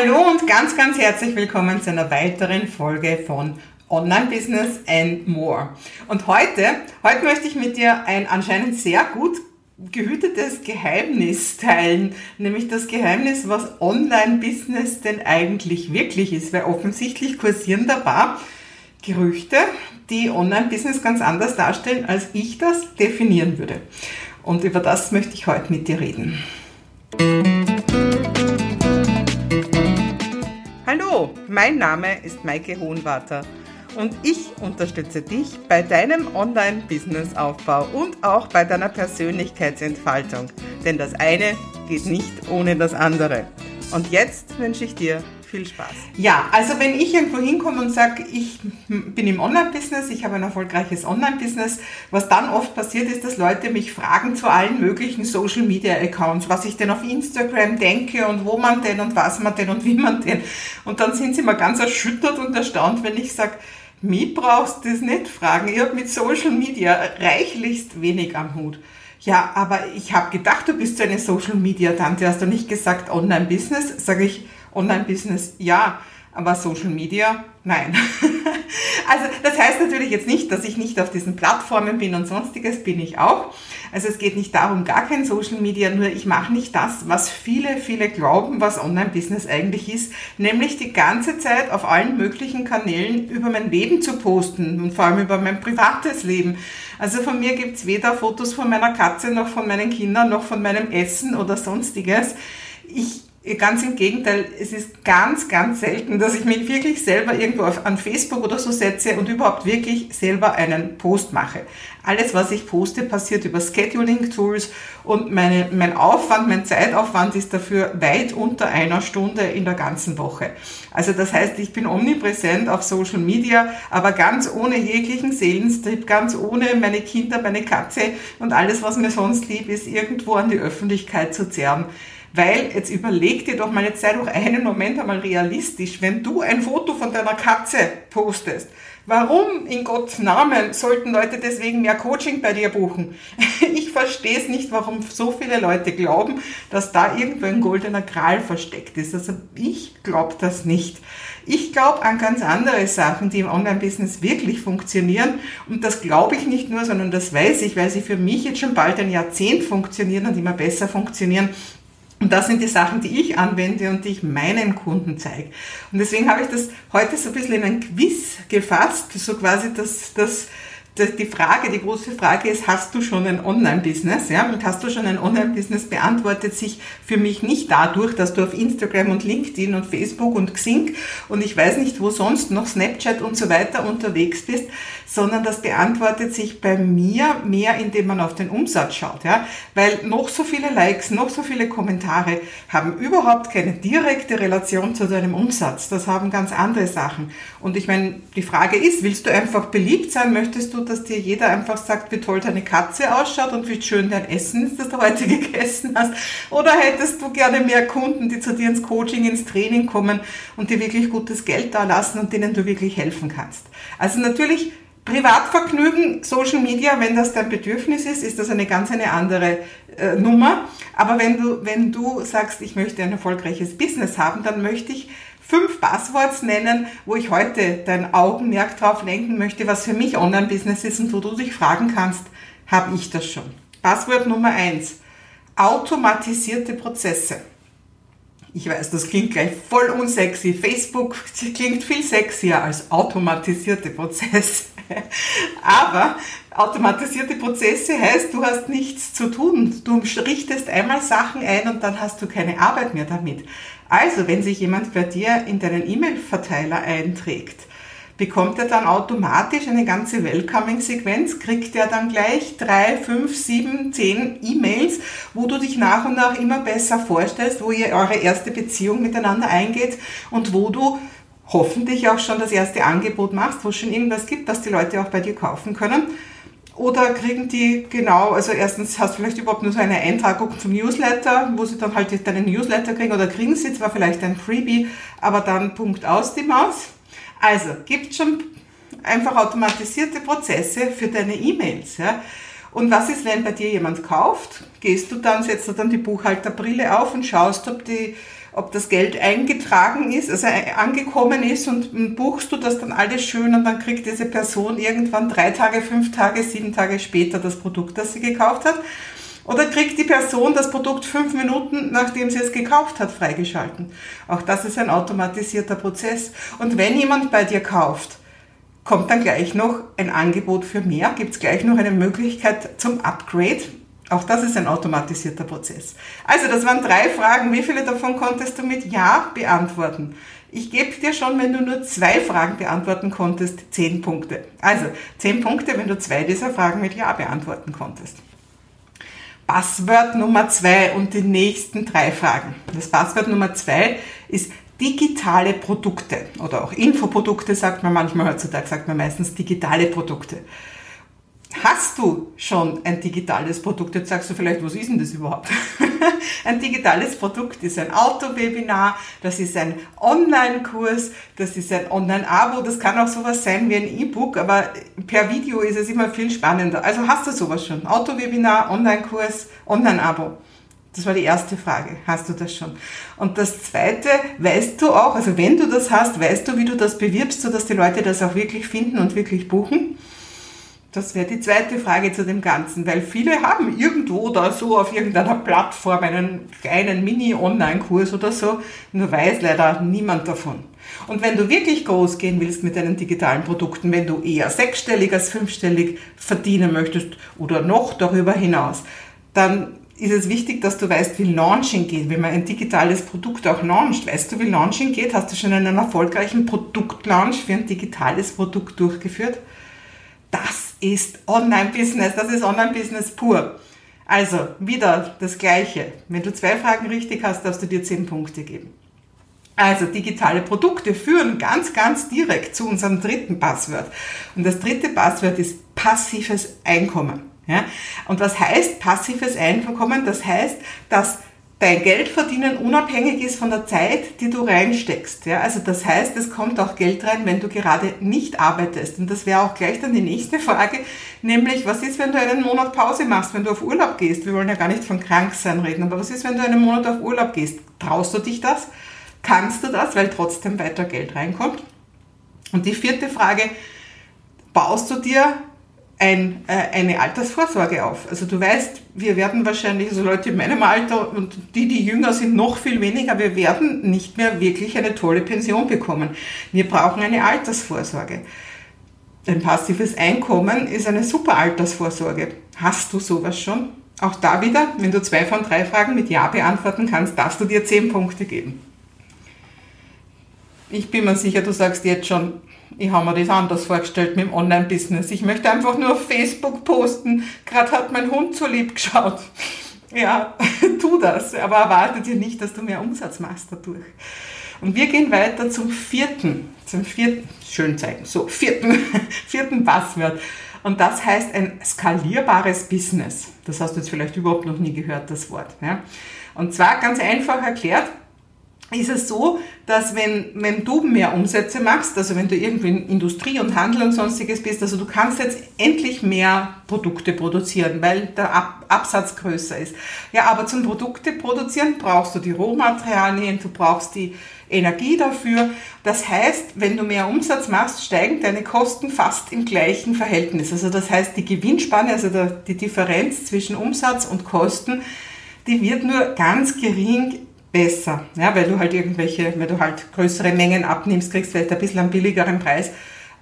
Hallo und ganz, ganz herzlich willkommen zu einer weiteren Folge von Online Business and More. Und heute, heute möchte ich mit dir ein anscheinend sehr gut gehütetes Geheimnis teilen, nämlich das Geheimnis, was Online-Business denn eigentlich wirklich ist, weil offensichtlich kursieren da paar Gerüchte, die Online-Business ganz anders darstellen, als ich das definieren würde. Und über das möchte ich heute mit dir reden. Hallo, mein Name ist Maike Hohenwarter und ich unterstütze dich bei deinem Online-Business-Aufbau und auch bei deiner Persönlichkeitsentfaltung. Denn das eine geht nicht ohne das andere. Und jetzt wünsche ich dir viel Spaß. Ja, also wenn ich irgendwo hinkomme und sage, ich bin im Online-Business, ich habe ein erfolgreiches Online-Business, was dann oft passiert ist, dass Leute mich fragen zu allen möglichen Social-Media-Accounts, was ich denn auf Instagram denke und wo man denn und was man denn und wie man denn. Und dann sind sie mal ganz erschüttert und erstaunt, wenn ich sage, mich brauchst du das nicht fragen. Ich habe mit Social Media reichlichst wenig am Hut. Ja, aber ich habe gedacht, du bist so eine Social Media Tante. Hast du nicht gesagt Online Business? Sage ich, Online-Business ja, aber Social Media nein. also das heißt natürlich jetzt nicht, dass ich nicht auf diesen Plattformen bin und sonstiges bin ich auch. Also es geht nicht darum, gar kein Social Media, nur ich mache nicht das, was viele, viele glauben, was Online-Business eigentlich ist, nämlich die ganze Zeit auf allen möglichen Kanälen über mein Leben zu posten und vor allem über mein privates Leben. Also von mir gibt's weder Fotos von meiner Katze noch von meinen Kindern noch von meinem Essen oder sonstiges. Ich Ganz im Gegenteil, es ist ganz, ganz selten, dass ich mich wirklich selber irgendwo auf, an Facebook oder so setze und überhaupt wirklich selber einen Post mache. Alles, was ich poste, passiert über Scheduling-Tools und meine, mein Aufwand, mein Zeitaufwand ist dafür weit unter einer Stunde in der ganzen Woche. Also das heißt, ich bin omnipräsent auf Social Media, aber ganz ohne jeglichen Seelenstrip, ganz ohne meine Kinder, meine Katze und alles, was mir sonst lieb ist, irgendwo an die Öffentlichkeit zu zerren. Weil jetzt überleg dir doch mal, jetzt sei doch einen Moment einmal realistisch, wenn du ein Foto von deiner Katze postest. Warum in Gottes Namen sollten Leute deswegen mehr Coaching bei dir buchen? Ich verstehe es nicht, warum so viele Leute glauben, dass da irgendwo ein goldener Gral versteckt ist. Also ich glaube das nicht. Ich glaube an ganz andere Sachen, die im Online-Business wirklich funktionieren. Und das glaube ich nicht nur, sondern das weiß ich, weil sie für mich jetzt schon bald ein Jahrzehnt funktionieren und immer besser funktionieren. Und das sind die Sachen, die ich anwende und die ich meinen Kunden zeige. Und deswegen habe ich das heute so ein bisschen in ein Quiz gefasst, so quasi das, das die Frage, die große Frage ist, hast du schon ein Online-Business? Ja, und hast du schon ein Online-Business beantwortet sich für mich nicht dadurch, dass du auf Instagram und LinkedIn und Facebook und Xing und ich weiß nicht wo sonst noch Snapchat und so weiter unterwegs bist, sondern das beantwortet sich bei mir mehr, indem man auf den Umsatz schaut. Ja, weil noch so viele Likes, noch so viele Kommentare haben überhaupt keine direkte Relation zu deinem Umsatz. Das haben ganz andere Sachen. Und ich meine, die Frage ist, willst du einfach beliebt sein? Möchtest du dass dir jeder einfach sagt, wie toll deine Katze ausschaut und wie schön dein Essen ist, das du heute gegessen hast? Oder hättest du gerne mehr Kunden, die zu dir ins Coaching, ins Training kommen und dir wirklich gutes Geld da lassen und denen du wirklich helfen kannst? Also natürlich Privatvergnügen, Social Media, wenn das dein Bedürfnis ist, ist das eine ganz eine andere äh, Nummer. Aber wenn du, wenn du sagst, ich möchte ein erfolgreiches Business haben, dann möchte ich fünf Passworts nennen, wo ich heute dein Augenmerk drauf lenken möchte, was für mich Online-Business ist und wo du dich fragen kannst, habe ich das schon? Passwort Nummer eins: Automatisierte Prozesse. Ich weiß, das klingt gleich voll unsexy. Facebook klingt viel sexier als automatisierte Prozesse. Aber automatisierte Prozesse heißt, du hast nichts zu tun. Du richtest einmal Sachen ein und dann hast du keine Arbeit mehr damit. Also, wenn sich jemand bei dir in deinen E-Mail-Verteiler einträgt, bekommt er dann automatisch eine ganze Welcoming-Sequenz, kriegt er dann gleich drei, fünf, sieben, zehn E-Mails, wo du dich nach und nach immer besser vorstellst, wo ihr eure erste Beziehung miteinander eingeht und wo du hoffentlich auch schon das erste Angebot machst, wo es schon irgendwas gibt, was die Leute auch bei dir kaufen können. Oder kriegen die genau, also erstens hast du vielleicht überhaupt nur so eine Eintragung zum Newsletter, wo sie dann halt deinen Newsletter kriegen oder kriegen sie zwar vielleicht ein Freebie, aber dann Punkt aus die Maus. Also gibt schon einfach automatisierte Prozesse für deine E-Mails. Ja? Und was ist, wenn bei dir jemand kauft? Gehst du dann, setzt du dann die Buchhalterbrille auf und schaust, ob die ob das Geld eingetragen ist, also angekommen ist und buchst du das dann alles schön und dann kriegt diese Person irgendwann drei Tage, fünf Tage, sieben Tage später das Produkt, das sie gekauft hat. Oder kriegt die Person das Produkt fünf Minuten, nachdem sie es gekauft hat, freigeschalten. Auch das ist ein automatisierter Prozess. Und wenn jemand bei dir kauft, kommt dann gleich noch ein Angebot für mehr, gibt es gleich noch eine Möglichkeit zum Upgrade. Auch das ist ein automatisierter Prozess. Also das waren drei Fragen. Wie viele davon konntest du mit Ja beantworten? Ich gebe dir schon, wenn du nur zwei Fragen beantworten konntest, zehn Punkte. Also zehn Punkte, wenn du zwei dieser Fragen mit Ja beantworten konntest. Passwort Nummer zwei und die nächsten drei Fragen. Das Passwort Nummer zwei ist digitale Produkte oder auch Infoprodukte sagt man manchmal heutzutage, sagt man meistens digitale Produkte. Hast du schon ein digitales Produkt? Jetzt sagst du vielleicht, was ist denn das überhaupt? ein digitales Produkt ist ein Autowebinar, das ist ein Online-Kurs, das ist ein Online-Abo, das kann auch sowas sein wie ein E-Book, aber per Video ist es immer viel spannender. Also hast du sowas schon? Autowebinar, Online-Kurs, Online-Abo. Das war die erste Frage. Hast du das schon? Und das zweite, weißt du auch, also wenn du das hast, weißt du, wie du das bewirbst, sodass die Leute das auch wirklich finden und wirklich buchen? Das wäre die zweite Frage zu dem Ganzen, weil viele haben irgendwo da so auf irgendeiner Plattform einen kleinen Mini-Online-Kurs oder so, nur weiß leider niemand davon. Und wenn du wirklich groß gehen willst mit deinen digitalen Produkten, wenn du eher sechsstellig als fünfstellig verdienen möchtest oder noch darüber hinaus, dann ist es wichtig, dass du weißt, wie Launching geht, wie man ein digitales Produkt auch launcht. Weißt du, wie Launching geht? Hast du schon einen erfolgreichen Produktlaunch für ein digitales Produkt durchgeführt? Das ist Online-Business, das ist Online-Business pur. Also, wieder das Gleiche. Wenn du zwei Fragen richtig hast, darfst du dir zehn Punkte geben. Also, digitale Produkte führen ganz, ganz direkt zu unserem dritten Passwort. Und das dritte Passwort ist passives Einkommen. Ja? Und was heißt passives Einkommen? Das heißt, dass dein Geldverdienen unabhängig ist von der Zeit, die du reinsteckst. Ja, also das heißt, es kommt auch Geld rein, wenn du gerade nicht arbeitest. Und das wäre auch gleich dann die nächste Frage, nämlich was ist, wenn du einen Monat Pause machst, wenn du auf Urlaub gehst? Wir wollen ja gar nicht von Kranksein reden, aber was ist, wenn du einen Monat auf Urlaub gehst? Traust du dich das? Kannst du das, weil trotzdem weiter Geld reinkommt? Und die vierte Frage, baust du dir ein, äh, eine Altersvorsorge auf. Also du weißt, wir werden wahrscheinlich, also Leute in meinem Alter und die, die jünger sind, noch viel weniger, wir werden nicht mehr wirklich eine tolle Pension bekommen. Wir brauchen eine Altersvorsorge. Ein passives Einkommen ist eine super Altersvorsorge. Hast du sowas schon? Auch da wieder, wenn du zwei von drei Fragen mit Ja beantworten kannst, darfst du dir zehn Punkte geben. Ich bin mir sicher, du sagst jetzt schon, ich habe mir das anders vorgestellt mit dem Online-Business. Ich möchte einfach nur auf Facebook posten. Gerade hat mein Hund so lieb geschaut. Ja, tu das, aber erwarte dir nicht, dass du mehr Umsatz machst dadurch. Und wir gehen weiter zum vierten, zum vierten, schön zeigen, so, vierten, vierten Passwort. Und das heißt ein skalierbares Business. Das hast du jetzt vielleicht überhaupt noch nie gehört, das Wort. Ja? Und zwar ganz einfach erklärt, ist es so, dass wenn, wenn du mehr Umsätze machst, also wenn du irgendwie in Industrie und Handel und sonstiges bist, also du kannst jetzt endlich mehr Produkte produzieren, weil der Ab Absatz größer ist. Ja, aber zum Produkte produzieren brauchst du die Rohmaterialien, du brauchst die Energie dafür. Das heißt, wenn du mehr Umsatz machst, steigen deine Kosten fast im gleichen Verhältnis. Also das heißt, die Gewinnspanne, also die Differenz zwischen Umsatz und Kosten, die wird nur ganz gering besser, ja, weil du halt irgendwelche, wenn du halt größere Mengen abnimmst, kriegst du vielleicht ein bisschen einen billigeren Preis.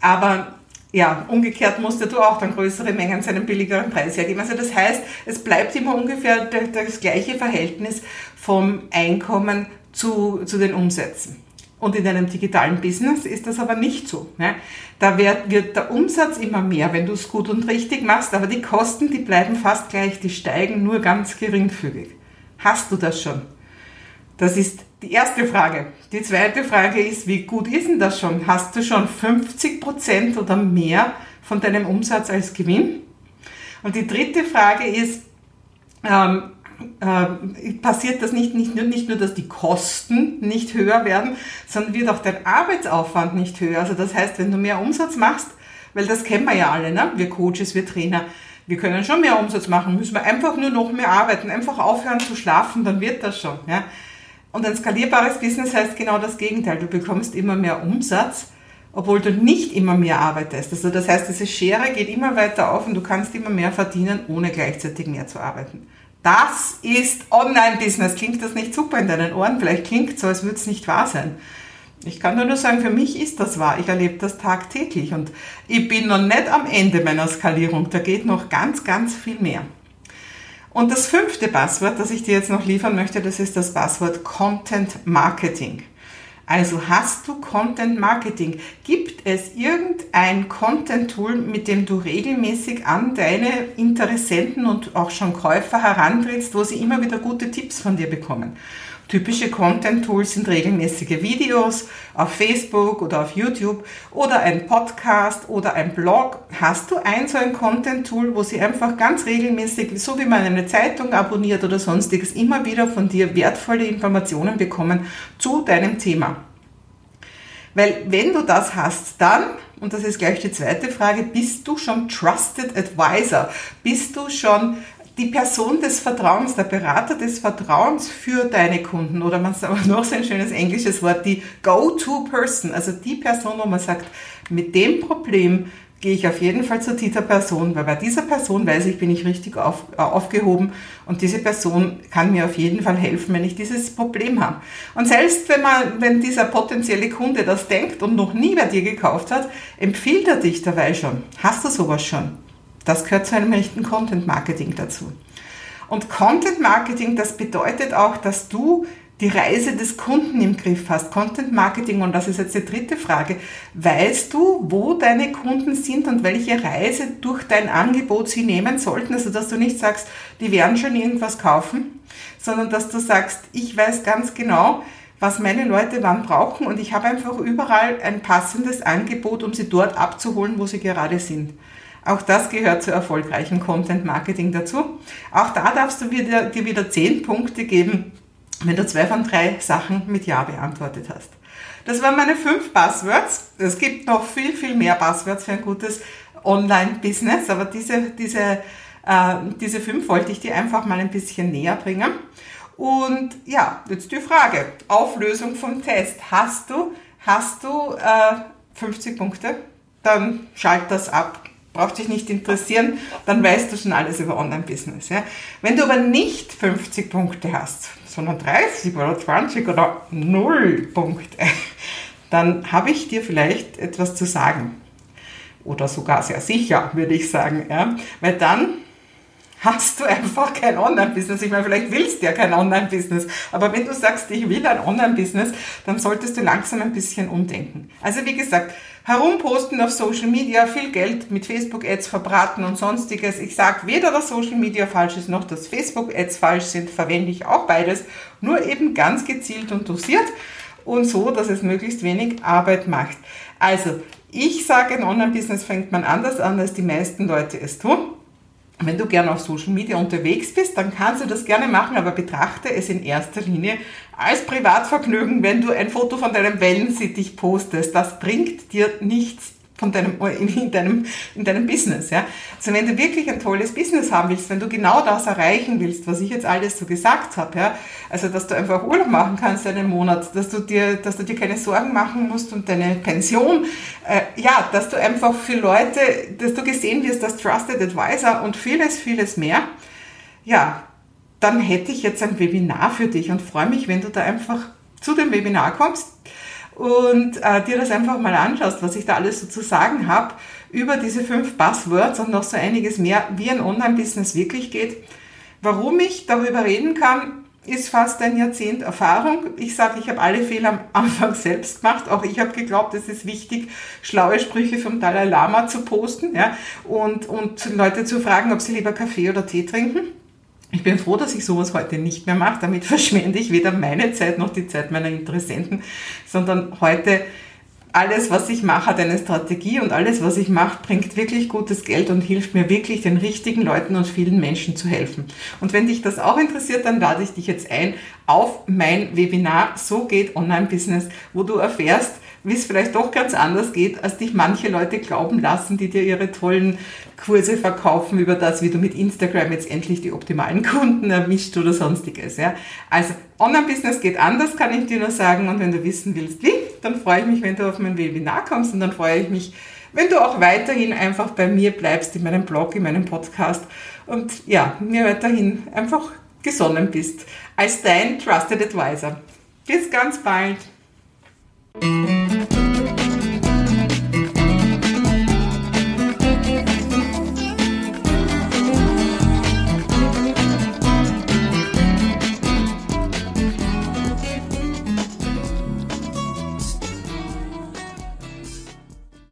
Aber ja, umgekehrt musst du auch dann größere Mengen zu einem billigeren Preis hergeben. Also das heißt, es bleibt immer ungefähr das gleiche Verhältnis vom Einkommen zu, zu den Umsätzen. Und in einem digitalen Business ist das aber nicht so. Ne? Da wird, wird der Umsatz immer mehr, wenn du es gut und richtig machst, aber die Kosten, die bleiben fast gleich, die steigen nur ganz geringfügig. Hast du das schon? Das ist die erste Frage. Die zweite Frage ist, wie gut ist denn das schon? Hast du schon 50 Prozent oder mehr von deinem Umsatz als Gewinn? Und die dritte Frage ist, ähm, äh, passiert das nicht, nicht, nur, nicht nur, dass die Kosten nicht höher werden, sondern wird auch dein Arbeitsaufwand nicht höher. Also das heißt, wenn du mehr Umsatz machst, weil das kennen wir ja alle, ne? wir Coaches, wir Trainer, wir können schon mehr Umsatz machen, müssen wir einfach nur noch mehr arbeiten, einfach aufhören zu schlafen, dann wird das schon. Ja? Und ein skalierbares Business heißt genau das Gegenteil. Du bekommst immer mehr Umsatz, obwohl du nicht immer mehr arbeitest. Also das heißt, diese Schere geht immer weiter auf und du kannst immer mehr verdienen, ohne gleichzeitig mehr zu arbeiten. Das ist Online-Business. Klingt das nicht super in deinen Ohren? Vielleicht klingt so, als würde es nicht wahr sein. Ich kann nur sagen, für mich ist das wahr. Ich erlebe das tagtäglich und ich bin noch nicht am Ende meiner Skalierung. Da geht noch ganz, ganz viel mehr. Und das fünfte Passwort, das ich dir jetzt noch liefern möchte, das ist das Passwort Content Marketing. Also hast du Content Marketing? Gibt es irgendein Content Tool, mit dem du regelmäßig an deine Interessenten und auch schon Käufer herantrittst, wo sie immer wieder gute Tipps von dir bekommen? Typische Content-Tools sind regelmäßige Videos auf Facebook oder auf YouTube oder ein Podcast oder ein Blog. Hast du ein so ein Content-Tool, wo sie einfach ganz regelmäßig, so wie man eine Zeitung abonniert oder sonstiges, immer wieder von dir wertvolle Informationen bekommen zu deinem Thema? Weil wenn du das hast, dann, und das ist gleich die zweite Frage, bist du schon Trusted Advisor? Bist du schon die Person des Vertrauens, der Berater des Vertrauens für deine Kunden oder man sagt noch so ein schönes englisches Wort, die Go-To-Person, also die Person, wo man sagt, mit dem Problem gehe ich auf jeden Fall zu dieser Person, weil bei dieser Person weiß ich, bin ich richtig auf, äh, aufgehoben und diese Person kann mir auf jeden Fall helfen, wenn ich dieses Problem habe. Und selbst wenn man, wenn dieser potenzielle Kunde das denkt und noch nie bei dir gekauft hat, empfiehlt er dich dabei schon. Hast du sowas schon? Das gehört zu einem echten Content Marketing dazu. Und Content Marketing, das bedeutet auch, dass du die Reise des Kunden im Griff hast. Content Marketing, und das ist jetzt die dritte Frage, weißt du, wo deine Kunden sind und welche Reise durch dein Angebot sie nehmen sollten? Also, dass du nicht sagst, die werden schon irgendwas kaufen, sondern dass du sagst, ich weiß ganz genau, was meine Leute wann brauchen und ich habe einfach überall ein passendes Angebot, um sie dort abzuholen, wo sie gerade sind. Auch das gehört zu erfolgreichem Content Marketing dazu. Auch da darfst du wieder, dir wieder zehn Punkte geben, wenn du zwei von drei Sachen mit Ja beantwortet hast. Das waren meine fünf Passwords. Es gibt noch viel, viel mehr Passwords für ein gutes Online-Business, aber diese, diese, äh, diese fünf wollte ich dir einfach mal ein bisschen näher bringen. Und ja, jetzt die Frage, Auflösung vom Test. Hast du, hast du äh, 50 Punkte? Dann schalt das ab braucht dich nicht interessieren, dann weißt du schon alles über Online-Business. Ja? Wenn du aber nicht 50 Punkte hast, sondern 30 oder 20 oder 0 Punkte, dann habe ich dir vielleicht etwas zu sagen. Oder sogar sehr sicher, würde ich sagen. Ja? Weil dann hast du einfach kein Online-Business. Ich meine, vielleicht willst du ja kein Online-Business, aber wenn du sagst, ich will ein Online-Business, dann solltest du langsam ein bisschen umdenken. Also wie gesagt, herumposten auf Social Media, viel Geld mit Facebook-Ads verbraten und sonstiges. Ich sage weder, dass Social Media falsch ist, noch dass Facebook-Ads falsch sind, verwende ich auch beides, nur eben ganz gezielt und dosiert und so, dass es möglichst wenig Arbeit macht. Also, ich sage, ein Online-Business fängt man anders an, als die meisten Leute es tun. Wenn du gerne auf Social Media unterwegs bist, dann kannst du das gerne machen, aber betrachte es in erster Linie als Privatvergnügen, wenn du ein Foto von deinem Wellensittich postest. Das bringt dir nichts von deinem, in deinem, in deinem Business. Ja? Also wenn du wirklich ein tolles Business haben willst, wenn du genau das erreichen willst, was ich jetzt alles so gesagt habe, ja? also dass du einfach Urlaub machen kannst einen Monat, dass du dir, dass du dir keine Sorgen machen musst um deine Pension, äh, ja, dass du einfach für Leute, dass du gesehen wirst als Trusted Advisor und vieles, vieles mehr, ja, dann hätte ich jetzt ein Webinar für dich und freue mich, wenn du da einfach zu dem Webinar kommst und äh, dir das einfach mal anschaust, was ich da alles so zu sagen habe über diese fünf Buzzwords und noch so einiges mehr, wie ein Online-Business wirklich geht. Warum ich darüber reden kann, ist fast ein Jahrzehnt Erfahrung. Ich sage, ich habe alle Fehler am Anfang selbst gemacht. Auch ich habe geglaubt, es ist wichtig, schlaue Sprüche vom Dalai Lama zu posten ja, und, und Leute zu fragen, ob sie lieber Kaffee oder Tee trinken. Ich bin froh, dass ich sowas heute nicht mehr mache. Damit verschwende ich weder meine Zeit noch die Zeit meiner Interessenten, sondern heute alles, was ich mache, hat eine Strategie und alles, was ich mache, bringt wirklich gutes Geld und hilft mir wirklich, den richtigen Leuten und vielen Menschen zu helfen. Und wenn dich das auch interessiert, dann lade ich dich jetzt ein auf mein Webinar So geht Online-Business, wo du erfährst, wie es vielleicht doch ganz anders geht, als dich manche Leute glauben lassen, die dir ihre tollen Kurse verkaufen über das, wie du mit Instagram jetzt endlich die optimalen Kunden erwischt oder sonstiges. Ja. Also Online-Business geht anders, kann ich dir nur sagen. Und wenn du wissen willst, wie, dann freue ich mich, wenn du auf mein Webinar kommst und dann freue ich mich, wenn du auch weiterhin einfach bei mir bleibst, in meinem Blog, in meinem Podcast und ja, mir weiterhin einfach gesonnen bist als dein Trusted Advisor. Bis ganz bald. Thank you.